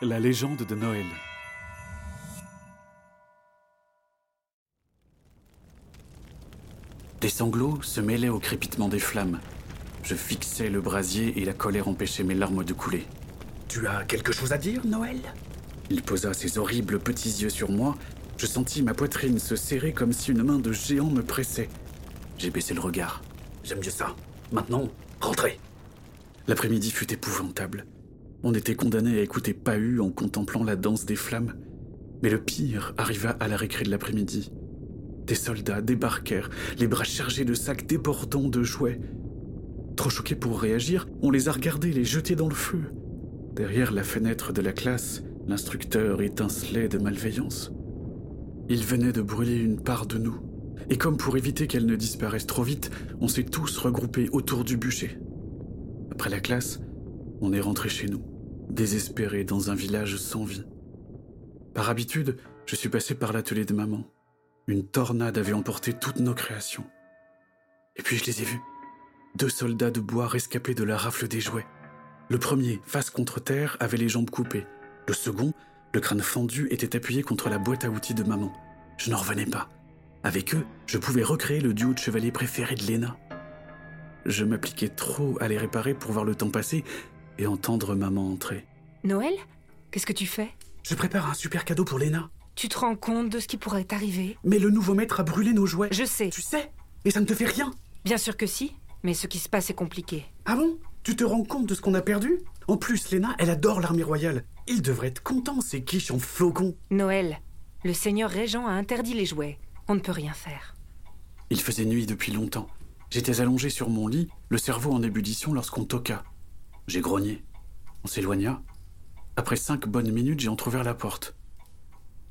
La légende de Noël. Des sanglots se mêlaient au crépitement des flammes. Je fixais le brasier et la colère empêchait mes larmes de couler. Tu as quelque chose à dire, Noël? Il posa ses horribles petits yeux sur moi. Je sentis ma poitrine se serrer comme si une main de géant me pressait. J'ai baissé le regard. J'aime bien ça. Maintenant, rentrez. L'après-midi fut épouvantable. On était condamné à écouter Pahu en contemplant la danse des flammes. Mais le pire arriva à la récré de l'après-midi. Des soldats débarquèrent, les bras chargés de sacs débordants de jouets. Trop choqués pour réagir, on les a regardés les jeter dans le feu. Derrière la fenêtre de la classe, l'instructeur étincelait de malveillance. Il venait de brûler une part de nous. Et comme pour éviter qu'elle ne disparaisse trop vite, on s'est tous regroupés autour du bûcher. Après la classe, on est rentré chez nous, désespérés dans un village sans vie. Par habitude, je suis passé par l'atelier de maman. Une tornade avait emporté toutes nos créations. Et puis je les ai vus. Deux soldats de bois rescapés de la rafle des jouets. Le premier, face contre terre, avait les jambes coupées. Le second, le crâne fendu, était appuyé contre la boîte à outils de maman. Je n'en revenais pas. Avec eux, je pouvais recréer le duo de chevaliers préféré de Léna. Je m'appliquais trop à les réparer pour voir le temps passer et entendre maman entrer. Noël Qu'est-ce que tu fais? Je prépare un super cadeau pour Léna. Tu te rends compte de ce qui pourrait t'arriver? Mais le nouveau maître a brûlé nos jouets. Je sais. Tu sais Et ça ne te fait rien Bien sûr que si, mais ce qui se passe est compliqué. Ah bon? Tu te rends compte de ce qu'on a perdu? En plus, Léna, elle adore l'armée royale. Il devrait être content, ces quiches en flocons. Noël, le seigneur régent a interdit les jouets. On ne peut rien faire. Il faisait nuit depuis longtemps. J'étais allongé sur mon lit, le cerveau en ébullition lorsqu'on toqua. J'ai grogné. On s'éloigna. Après cinq bonnes minutes, j'ai entr'ouvert la porte.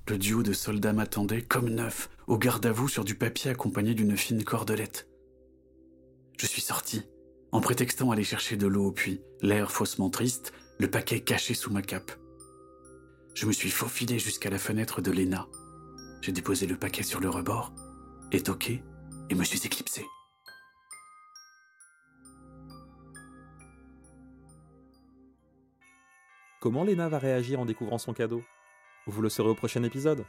Le duo de soldats m'attendait comme neuf, au garde à vous sur du papier accompagné d'une fine cordelette. Je suis sorti, en prétextant aller chercher de l'eau au puits, l'air faussement triste, le paquet caché sous ma cape. Je me suis faufilé jusqu'à la fenêtre de Léna. J'ai déposé le paquet sur le rebord, et toqué, et me suis éclipsé. Comment Léna va réagir en découvrant son cadeau? Vous le saurez au prochain épisode.